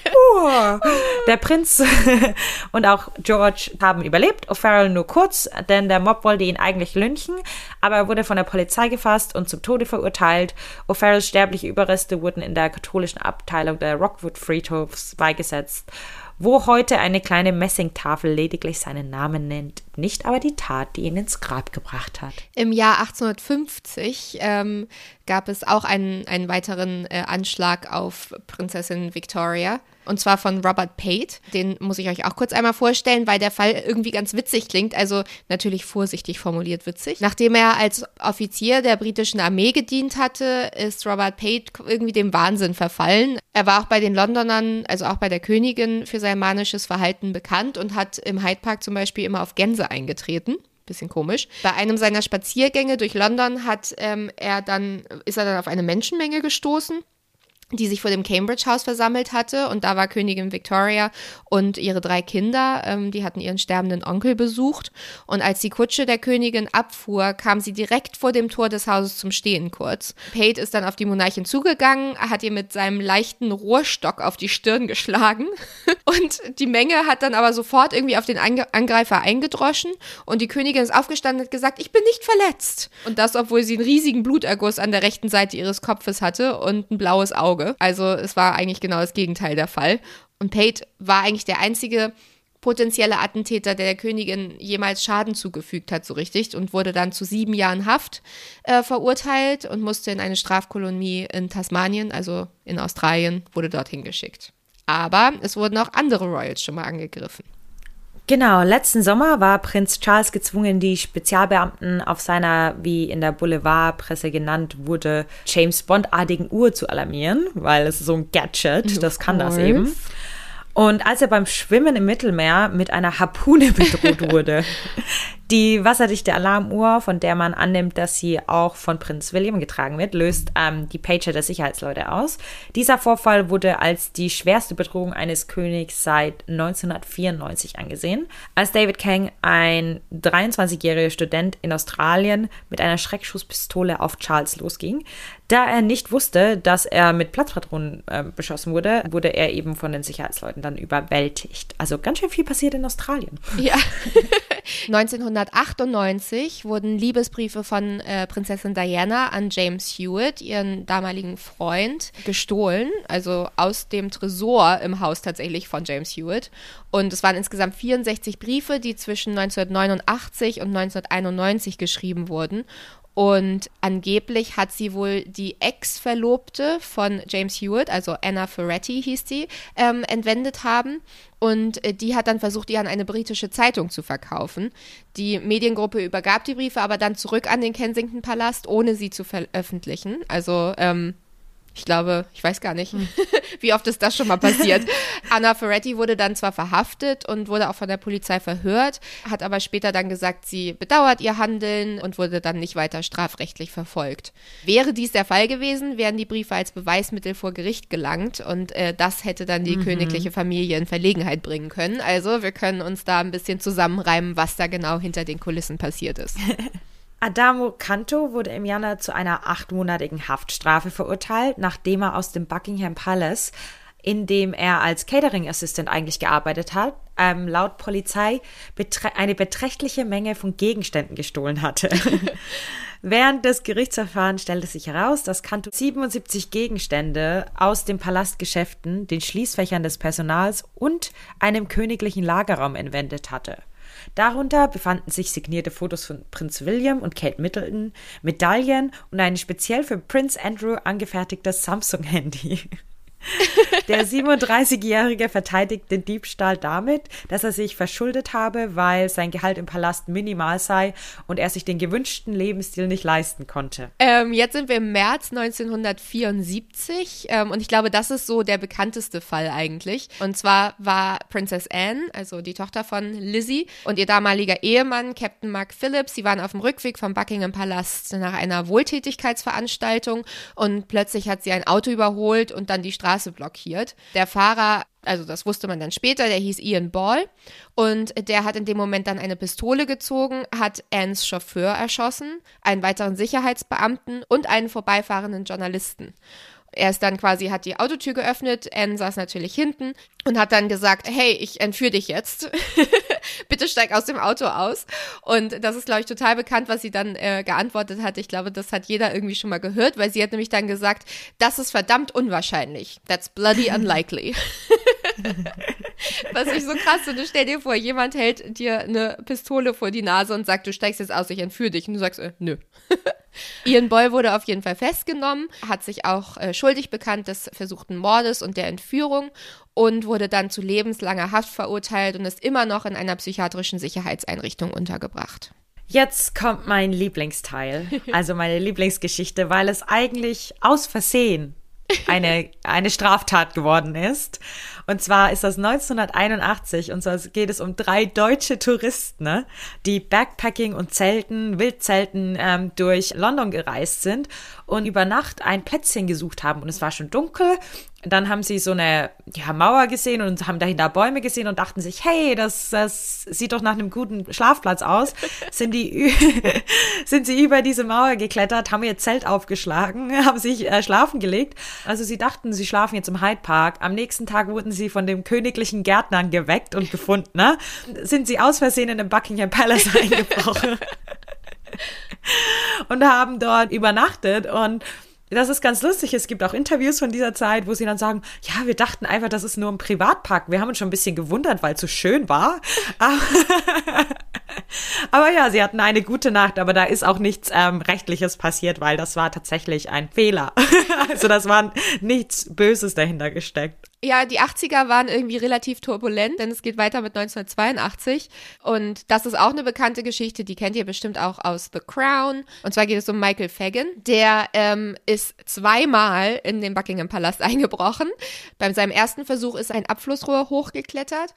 *laughs* der Prinz *laughs* und auch George haben überlebt, O'Farrell nur kurz, denn der Mob wollte ihn eigentlich lynchen, aber er wurde von der Polizei gefasst und zum Tode verurteilt. O'Farrells sterbliche Überreste wurden in der katholischen Abteilung der Rockwood Friedhofs beigesetzt wo heute eine kleine Messingtafel lediglich seinen Namen nennt, nicht aber die Tat, die ihn ins Grab gebracht hat. Im Jahr 1850 ähm, gab es auch einen, einen weiteren äh, Anschlag auf Prinzessin Victoria. Und zwar von Robert Pate. Den muss ich euch auch kurz einmal vorstellen, weil der Fall irgendwie ganz witzig klingt. Also natürlich vorsichtig formuliert witzig. Nachdem er als Offizier der britischen Armee gedient hatte, ist Robert Pate irgendwie dem Wahnsinn verfallen. Er war auch bei den Londonern, also auch bei der Königin, für sein manisches Verhalten bekannt und hat im Hyde Park zum Beispiel immer auf Gänse eingetreten bisschen komisch. Bei einem seiner Spaziergänge durch London hat ähm, er dann, ist er dann auf eine Menschenmenge gestoßen die sich vor dem Cambridge House versammelt hatte. Und da war Königin Victoria und ihre drei Kinder, ähm, die hatten ihren sterbenden Onkel besucht. Und als die Kutsche der Königin abfuhr, kam sie direkt vor dem Tor des Hauses zum Stehen kurz. Pate ist dann auf die Monarchin zugegangen, hat ihr mit seinem leichten Rohrstock auf die Stirn geschlagen. *laughs* Und die Menge hat dann aber sofort irgendwie auf den Angreifer eingedroschen. Und die Königin ist aufgestanden und hat gesagt, ich bin nicht verletzt. Und das, obwohl sie einen riesigen Bluterguss an der rechten Seite ihres Kopfes hatte und ein blaues Auge. Auge. Also es war eigentlich genau das Gegenteil der Fall. Und Pate war eigentlich der einzige potenzielle Attentäter, der der Königin jemals Schaden zugefügt hat, so richtig, und wurde dann zu sieben Jahren Haft äh, verurteilt und musste in eine Strafkolonie in Tasmanien, also in Australien, wurde dorthin geschickt. Aber es wurden auch andere Royals schon mal angegriffen. Genau, letzten Sommer war Prinz Charles gezwungen, die Spezialbeamten auf seiner, wie in der Boulevardpresse genannt wurde, James Bond-artigen Uhr zu alarmieren, weil es ist so ein Gadget, das kann das eben. Und als er beim Schwimmen im Mittelmeer mit einer Harpune bedroht *laughs* wurde, die wasserdichte Alarmuhr, von der man annimmt, dass sie auch von Prinz William getragen wird, löst ähm, die Pager der Sicherheitsleute aus. Dieser Vorfall wurde als die schwerste Bedrohung eines Königs seit 1994 angesehen, als David Kang, ein 23-jähriger Student in Australien, mit einer Schreckschusspistole auf Charles losging. Da er nicht wusste, dass er mit Platzpatronen äh, beschossen wurde, wurde er eben von den Sicherheitsleuten dann überwältigt. Also ganz schön viel passiert in Australien. Ja. *laughs* 1998 wurden Liebesbriefe von äh, Prinzessin Diana an James Hewitt, ihren damaligen Freund, gestohlen, also aus dem Tresor im Haus tatsächlich von James Hewitt. Und es waren insgesamt 64 Briefe, die zwischen 1989 und 1991 geschrieben wurden. Und angeblich hat sie wohl die Ex-Verlobte von James Hewitt, also Anna Ferretti hieß sie, ähm, entwendet haben. Und äh, die hat dann versucht, die an eine britische Zeitung zu verkaufen. Die Mediengruppe übergab die Briefe aber dann zurück an den Kensington Palast, ohne sie zu veröffentlichen. Also ähm, ich glaube, ich weiß gar nicht, hm. *laughs* wie oft ist das schon mal passiert. *laughs* Anna Ferretti wurde dann zwar verhaftet und wurde auch von der Polizei verhört, hat aber später dann gesagt, sie bedauert ihr Handeln und wurde dann nicht weiter strafrechtlich verfolgt. Wäre dies der Fall gewesen, wären die Briefe als Beweismittel vor Gericht gelangt und äh, das hätte dann die mhm. königliche Familie in Verlegenheit bringen können. Also wir können uns da ein bisschen zusammenreimen, was da genau hinter den Kulissen passiert ist. *laughs* Adamo Canto wurde im Januar zu einer achtmonatigen Haftstrafe verurteilt, nachdem er aus dem Buckingham Palace, in dem er als Catering Assistant eigentlich gearbeitet hat, ähm, laut Polizei betre eine beträchtliche Menge von Gegenständen gestohlen hatte. *laughs* Während des Gerichtsverfahrens stellte sich heraus, dass Canto 77 Gegenstände aus den Palastgeschäften, den Schließfächern des Personals und einem königlichen Lagerraum entwendet hatte. Darunter befanden sich signierte Fotos von Prinz William und Kate Middleton, Medaillen und ein speziell für Prinz Andrew angefertigtes Samsung-Handy. Der 37-Jährige verteidigt den Diebstahl damit, dass er sich verschuldet habe, weil sein Gehalt im Palast minimal sei und er sich den gewünschten Lebensstil nicht leisten konnte. Ähm, jetzt sind wir im März 1974 ähm, und ich glaube, das ist so der bekannteste Fall eigentlich. Und zwar war Princess Anne, also die Tochter von Lizzie, und ihr damaliger Ehemann, Captain Mark Phillips, sie waren auf dem Rückweg vom Buckingham Palast nach einer Wohltätigkeitsveranstaltung und plötzlich hat sie ein Auto überholt und dann die Straße Straße blockiert. Der Fahrer, also das wusste man dann später, der hieß Ian Ball und der hat in dem Moment dann eine Pistole gezogen, hat Anns Chauffeur erschossen, einen weiteren Sicherheitsbeamten und einen vorbeifahrenden Journalisten. Er ist dann quasi, hat die Autotür geöffnet, Anne saß natürlich hinten und hat dann gesagt, hey, ich entführe dich jetzt. *laughs* Bitte steig aus dem Auto aus. Und das ist, glaube ich, total bekannt, was sie dann äh, geantwortet hat. Ich glaube, das hat jeder irgendwie schon mal gehört, weil sie hat nämlich dann gesagt, das ist verdammt unwahrscheinlich. That's bloody unlikely. *laughs* Was ich so krass finde, stell dir vor, jemand hält dir eine Pistole vor die Nase und sagt, du steigst jetzt aus, ich entführe dich. Und du sagst, äh, nö. *laughs* Ian Boy wurde auf jeden Fall festgenommen, hat sich auch äh, schuldig bekannt des versuchten Mordes und der Entführung und wurde dann zu lebenslanger Haft verurteilt und ist immer noch in einer psychiatrischen Sicherheitseinrichtung untergebracht. Jetzt kommt mein Lieblingsteil, also meine Lieblingsgeschichte, weil es eigentlich aus Versehen eine, eine Straftat geworden ist. Und zwar ist das 1981 und zwar geht es um drei deutsche Touristen, ne, die Backpacking und Zelten, Wildzelten ähm, durch London gereist sind und über Nacht ein Plätzchen gesucht haben. Und es war schon dunkel dann haben sie so eine ja, Mauer gesehen und haben dahinter Bäume gesehen und dachten sich, hey, das, das sieht doch nach einem guten Schlafplatz aus. *laughs* Sind die *laughs* sind sie über diese Mauer geklettert, haben ihr Zelt aufgeschlagen, *laughs* haben sich äh, schlafen gelegt. Also sie dachten, sie schlafen jetzt im Hyde Park. Am nächsten Tag wurden sie von dem königlichen Gärtnern geweckt und gefunden. Ne? Sind sie aus Versehen in den Buckingham Palace eingebrochen und haben dort übernachtet und das ist ganz lustig. Es gibt auch Interviews von dieser Zeit, wo sie dann sagen, ja, wir dachten einfach, das ist nur ein Privatpark. Wir haben uns schon ein bisschen gewundert, weil es so schön war. *laughs* Aber, ja, sie hatten eine gute Nacht, aber da ist auch nichts ähm, Rechtliches passiert, weil das war tatsächlich ein Fehler. *laughs* also das war nichts Böses dahinter gesteckt. Ja, die 80er waren irgendwie relativ turbulent, denn es geht weiter mit 1982. Und das ist auch eine bekannte Geschichte, die kennt ihr bestimmt auch aus The Crown. Und zwar geht es um Michael Fagan. Der ähm, ist zweimal in den Buckingham Palast *laughs* eingebrochen. Bei seinem ersten Versuch ist ein Abflussrohr hochgeklettert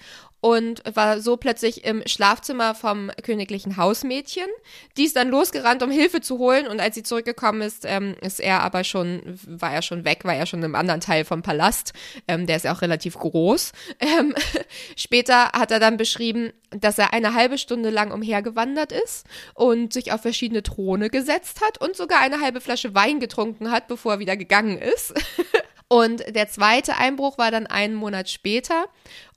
und war so plötzlich im Schlafzimmer vom königlichen Hausmädchen. Die ist dann losgerannt, um Hilfe zu holen und als sie zurückgekommen ist, ähm, ist er aber schon, war er schon weg, war er schon im anderen Teil vom Palast. Ähm, der ist ja auch relativ groß. Ähm, *laughs* später hat er dann beschrieben, dass er eine halbe Stunde lang umhergewandert ist und sich auf verschiedene Throne gesetzt hat und sogar eine halbe Flasche Wein getrunken hat, bevor er wieder gegangen ist. *laughs* Und der zweite Einbruch war dann einen Monat später.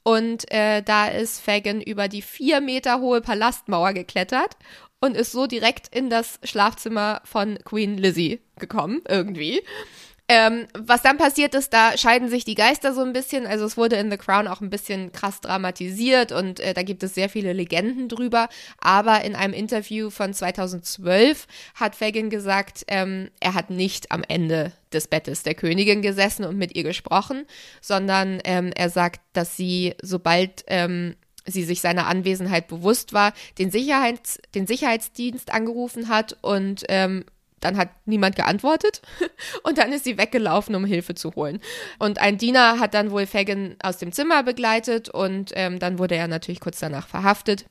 Und äh, da ist Fagin über die vier Meter hohe Palastmauer geklettert und ist so direkt in das Schlafzimmer von Queen Lizzie gekommen, irgendwie. Ähm, was dann passiert ist, da scheiden sich die Geister so ein bisschen. Also es wurde in The Crown auch ein bisschen krass dramatisiert und äh, da gibt es sehr viele Legenden drüber. Aber in einem Interview von 2012 hat Fagin gesagt, ähm, er hat nicht am Ende des Bettes der Königin gesessen und mit ihr gesprochen, sondern ähm, er sagt, dass sie, sobald ähm, sie sich seiner Anwesenheit bewusst war, den, Sicherheits-, den Sicherheitsdienst angerufen hat und ähm, dann hat niemand geantwortet *laughs* und dann ist sie weggelaufen, um Hilfe zu holen. Und ein Diener hat dann wohl Fagin aus dem Zimmer begleitet und ähm, dann wurde er natürlich kurz danach verhaftet.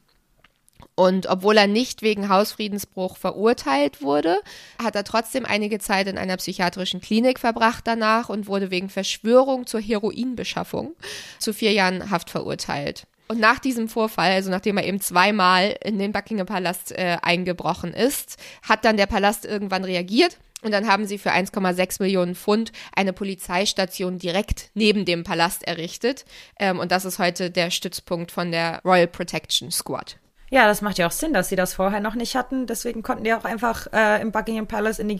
Und obwohl er nicht wegen Hausfriedensbruch verurteilt wurde, hat er trotzdem einige Zeit in einer psychiatrischen Klinik verbracht danach und wurde wegen Verschwörung zur Heroinbeschaffung zu vier Jahren Haft verurteilt. Und nach diesem Vorfall, also nachdem er eben zweimal in den Buckingham Palast äh, eingebrochen ist, hat dann der Palast irgendwann reagiert und dann haben sie für 1,6 Millionen Pfund eine Polizeistation direkt neben dem Palast errichtet. Ähm, und das ist heute der Stützpunkt von der Royal Protection Squad. Ja, das macht ja auch Sinn, dass sie das vorher noch nicht hatten. Deswegen konnten die auch einfach äh, im Buckingham Palace in die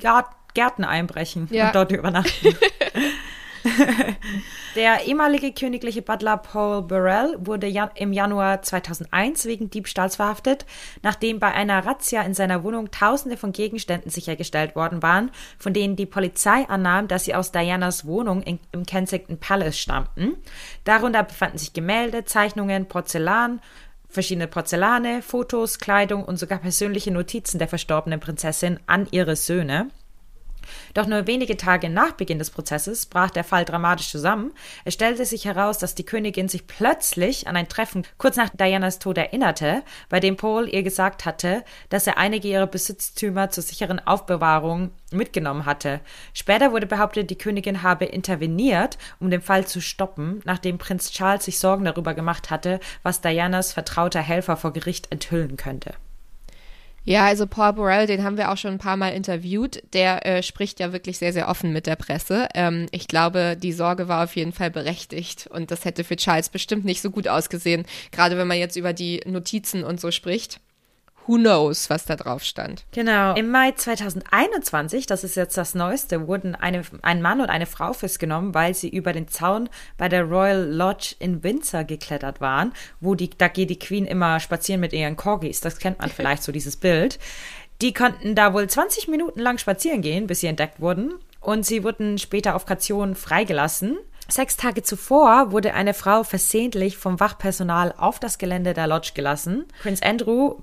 Gärten einbrechen ja. und dort übernachten. *laughs* *laughs* Der ehemalige königliche Butler Paul Burrell wurde im Januar 2001 wegen Diebstahls verhaftet, nachdem bei einer Razzia in seiner Wohnung Tausende von Gegenständen sichergestellt worden waren, von denen die Polizei annahm, dass sie aus Dianas Wohnung in, im Kensington Palace stammten. Darunter befanden sich Gemälde, Zeichnungen, Porzellan, verschiedene Porzellane, Fotos, Kleidung und sogar persönliche Notizen der verstorbenen Prinzessin an ihre Söhne. Doch nur wenige Tage nach Beginn des Prozesses brach der Fall dramatisch zusammen. Es stellte sich heraus, dass die Königin sich plötzlich an ein Treffen kurz nach Dianas Tod erinnerte, bei dem Paul ihr gesagt hatte, dass er einige ihrer Besitztümer zur sicheren Aufbewahrung mitgenommen hatte. Später wurde behauptet, die Königin habe interveniert, um den Fall zu stoppen, nachdem Prinz Charles sich Sorgen darüber gemacht hatte, was Dianas vertrauter Helfer vor Gericht enthüllen könnte. Ja, also Paul Burrell, den haben wir auch schon ein paar Mal interviewt. Der äh, spricht ja wirklich sehr, sehr offen mit der Presse. Ähm, ich glaube, die Sorge war auf jeden Fall berechtigt und das hätte für Charles bestimmt nicht so gut ausgesehen, gerade wenn man jetzt über die Notizen und so spricht who knows, was da drauf stand. Genau. Im Mai 2021, das ist jetzt das Neueste, wurden eine, ein Mann und eine Frau festgenommen, weil sie über den Zaun bei der Royal Lodge in Windsor geklettert waren, wo die, da geht die Queen immer spazieren mit ihren Corgis. Das kennt man vielleicht so, dieses Bild. Die konnten da wohl 20 Minuten lang spazieren gehen, bis sie entdeckt wurden. Und sie wurden später auf Kaution freigelassen. Sechs Tage zuvor wurde eine Frau versehentlich vom Wachpersonal auf das Gelände der Lodge gelassen. Prince Andrew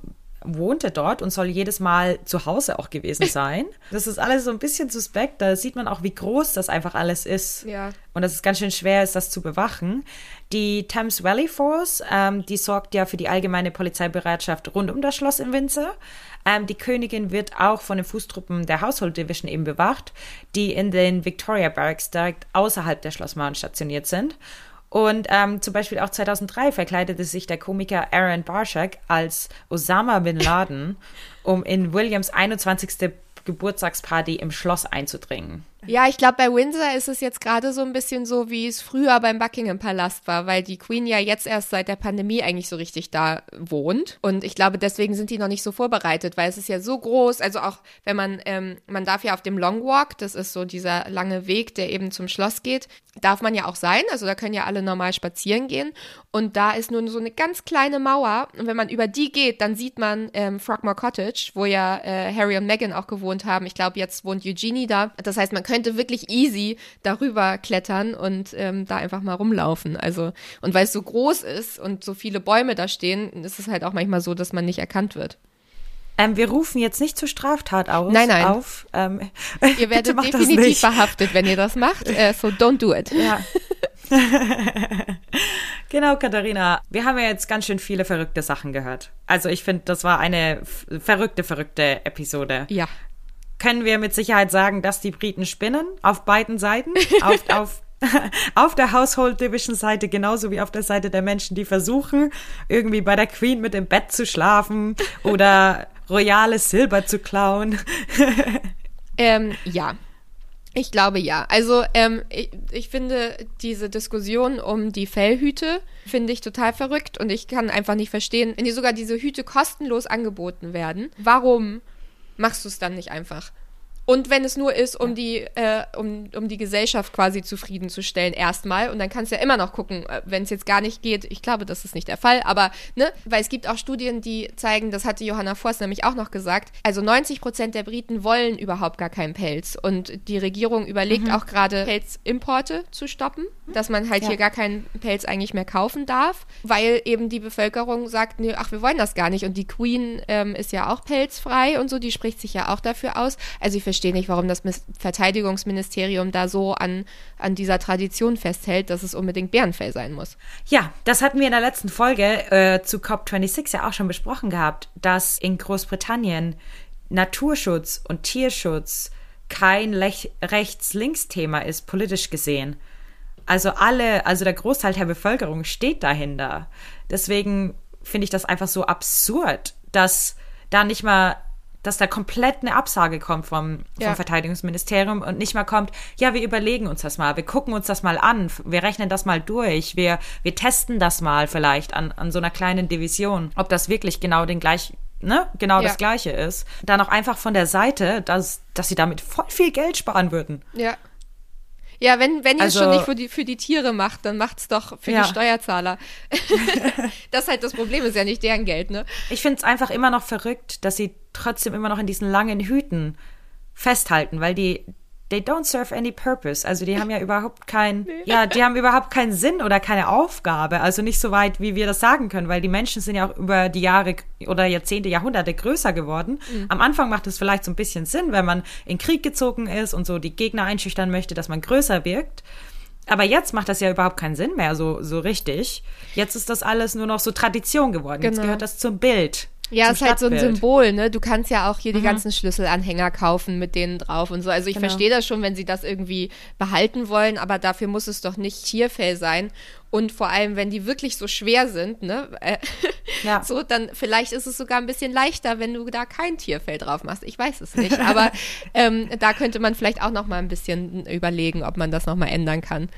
wohnte dort und soll jedes Mal zu Hause auch gewesen *laughs* sein. Das ist alles so ein bisschen suspekt. Da sieht man auch, wie groß das einfach alles ist. Ja. Und dass es ganz schön schwer ist, das zu bewachen. Die Thames Valley Force, ähm, die sorgt ja für die allgemeine Polizeibereitschaft rund um das Schloss in Windsor. Ähm, die Königin wird auch von den Fußtruppen der Household Division eben bewacht, die in den Victoria Barracks direkt außerhalb der Schlossmauern stationiert sind. Und ähm, zum Beispiel auch 2003 verkleidete sich der Komiker Aaron Barshak als Osama bin Laden, um in Williams 21. Geburtstagsparty im Schloss einzudringen. Ja, ich glaube, bei Windsor ist es jetzt gerade so ein bisschen so, wie es früher beim Buckingham Palast war, weil die Queen ja jetzt erst seit der Pandemie eigentlich so richtig da wohnt. Und ich glaube, deswegen sind die noch nicht so vorbereitet, weil es ist ja so groß. Also auch, wenn man, ähm, man darf ja auf dem Long Walk, das ist so dieser lange Weg, der eben zum Schloss geht, darf man ja auch sein. Also da können ja alle normal spazieren gehen. Und da ist nur so eine ganz kleine Mauer. Und wenn man über die geht, dann sieht man ähm, Frogmore Cottage, wo ja äh, Harry und Meghan auch gewohnt haben. Ich glaube, jetzt wohnt Eugenie da. Das heißt, man könnte könnte wirklich easy darüber klettern und ähm, da einfach mal rumlaufen. Also, und weil es so groß ist und so viele Bäume da stehen, ist es halt auch manchmal so, dass man nicht erkannt wird. Ähm, wir rufen jetzt nicht zur Straftat aus, nein, nein. auf. Ähm, *laughs* ihr werdet definitiv verhaftet, wenn ihr das macht. Äh, so don't do it. Ja. *laughs* *laughs* genau, Katharina. Wir haben ja jetzt ganz schön viele verrückte Sachen gehört. Also ich finde, das war eine verrückte, verrückte Episode. Ja können wir mit Sicherheit sagen, dass die Briten spinnen auf beiden Seiten. Auf, *laughs* auf, *laughs* auf der Household Division Seite genauso wie auf der Seite der Menschen, die versuchen, irgendwie bei der Queen mit im Bett zu schlafen *laughs* oder royales Silber zu klauen. ähm, ja. Ich glaube ja. Also ähm, ich, ich, finde diese Diskussion um die Fellhüte finde ich total verrückt und ich kann einfach nicht verstehen, wenn dir sogar diese Hüte kostenlos angeboten werden. Warum machst du es dann nicht einfach. Und wenn es nur ist, um ja. die, äh, um, um die Gesellschaft quasi zufriedenzustellen, erstmal. Und dann kannst du ja immer noch gucken, äh, wenn es jetzt gar nicht geht. Ich glaube, das ist nicht der Fall, aber, ne, weil es gibt auch Studien, die zeigen, das hatte Johanna Forst nämlich auch noch gesagt, also 90 Prozent der Briten wollen überhaupt gar keinen Pelz. Und die Regierung überlegt mhm. auch gerade, Pelzimporte zu stoppen, dass man halt ja. hier gar keinen Pelz eigentlich mehr kaufen darf, weil eben die Bevölkerung sagt, nee, ach, wir wollen das gar nicht. Und die Queen ähm, ist ja auch pelzfrei und so, die spricht sich ja auch dafür aus. Also ich verstehe nicht, warum das Verteidigungsministerium da so an, an dieser Tradition festhält, dass es unbedingt Bärenfell sein muss. Ja, das hatten wir in der letzten Folge äh, zu COP26 ja auch schon besprochen gehabt, dass in Großbritannien Naturschutz und Tierschutz kein Rechts-Links-Thema ist, politisch gesehen. Also alle, also der Großteil der Bevölkerung steht dahinter. Deswegen finde ich das einfach so absurd, dass da nicht mal dass da komplett eine Absage kommt vom, vom ja. Verteidigungsministerium und nicht mal kommt, ja, wir überlegen uns das mal, wir gucken uns das mal an, wir rechnen das mal durch, wir, wir testen das mal vielleicht an, an so einer kleinen Division, ob das wirklich genau den gleich, ne, genau ja. das Gleiche ist. Dann auch einfach von der Seite, dass, dass sie damit voll viel Geld sparen würden. Ja. Ja, wenn, wenn ihr also, es schon nicht für die, für die Tiere macht, dann macht es doch für ja. die Steuerzahler. *laughs* *laughs* das ist halt das Problem, ist ja nicht deren Geld, ne? Ich finde es einfach immer noch verrückt, dass sie trotzdem immer noch in diesen langen Hüten festhalten, weil die, they don't serve any purpose. Also die haben ja *laughs* überhaupt kein, nee. ja, die haben überhaupt keinen Sinn oder keine Aufgabe. Also nicht so weit, wie wir das sagen können, weil die Menschen sind ja auch über die Jahre oder Jahrzehnte, Jahrhunderte größer geworden. Mhm. Am Anfang macht es vielleicht so ein bisschen Sinn, wenn man in Krieg gezogen ist und so die Gegner einschüchtern möchte, dass man größer wirkt. Aber jetzt macht das ja überhaupt keinen Sinn mehr so, so richtig. Jetzt ist das alles nur noch so Tradition geworden. Genau. Jetzt gehört das zum Bild. Ja, ist halt so ein Symbol, ne? Du kannst ja auch hier mhm. die ganzen Schlüsselanhänger kaufen mit denen drauf und so. Also ich genau. verstehe das schon, wenn sie das irgendwie behalten wollen, aber dafür muss es doch nicht Tierfell sein. Und vor allem, wenn die wirklich so schwer sind, ne? Äh, *laughs* ja. So, dann vielleicht ist es sogar ein bisschen leichter, wenn du da kein Tierfell drauf machst. Ich weiß es nicht. Aber *laughs* ähm, da könnte man vielleicht auch noch mal ein bisschen überlegen, ob man das noch mal ändern kann.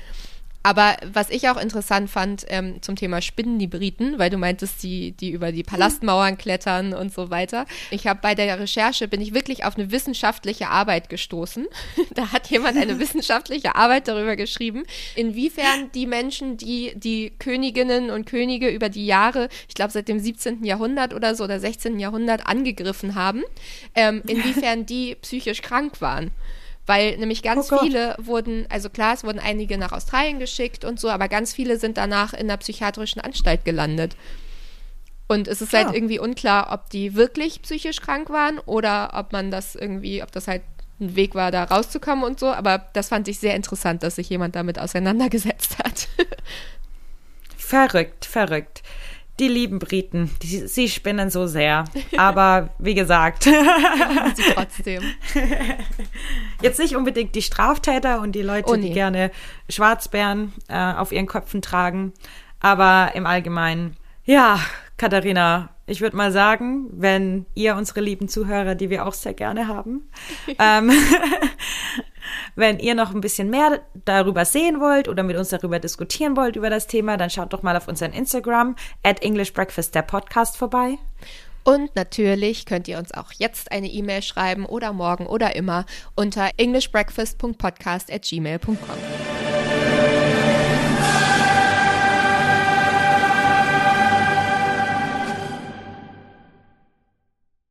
Aber was ich auch interessant fand ähm, zum Thema Spinnen, die Briten, weil du meintest, die, die über die Palastmauern klettern und so weiter. Ich habe bei der Recherche, bin ich wirklich auf eine wissenschaftliche Arbeit gestoßen. *laughs* da hat jemand eine *laughs* wissenschaftliche Arbeit darüber geschrieben, inwiefern die Menschen, die die Königinnen und Könige über die Jahre, ich glaube seit dem 17. Jahrhundert oder so oder 16. Jahrhundert angegriffen haben, ähm, *laughs* inwiefern die psychisch krank waren. Weil nämlich ganz oh viele wurden, also klar, es wurden einige nach Australien geschickt und so, aber ganz viele sind danach in der psychiatrischen Anstalt gelandet. Und es ist ja. halt irgendwie unklar, ob die wirklich psychisch krank waren oder ob man das irgendwie, ob das halt ein Weg war, da rauszukommen und so. Aber das fand ich sehr interessant, dass sich jemand damit auseinandergesetzt hat. *laughs* verrückt, verrückt. Die lieben Briten, die, sie spinnen so sehr. Aber wie gesagt. *laughs* sie trotzdem. *laughs* Jetzt nicht unbedingt die Straftäter und die Leute, oh, nee. die gerne Schwarzbären äh, auf ihren Köpfen tragen. Aber im Allgemeinen, ja, Katharina, ich würde mal sagen, wenn ihr unsere lieben Zuhörer, die wir auch sehr gerne haben, *laughs* ähm, wenn ihr noch ein bisschen mehr darüber sehen wollt oder mit uns darüber diskutieren wollt über das Thema, dann schaut doch mal auf unseren Instagram at English Breakfast der Podcast vorbei. Und natürlich könnt ihr uns auch jetzt eine E-Mail schreiben oder morgen oder immer unter englishbreakfast.podcast at gmail.com.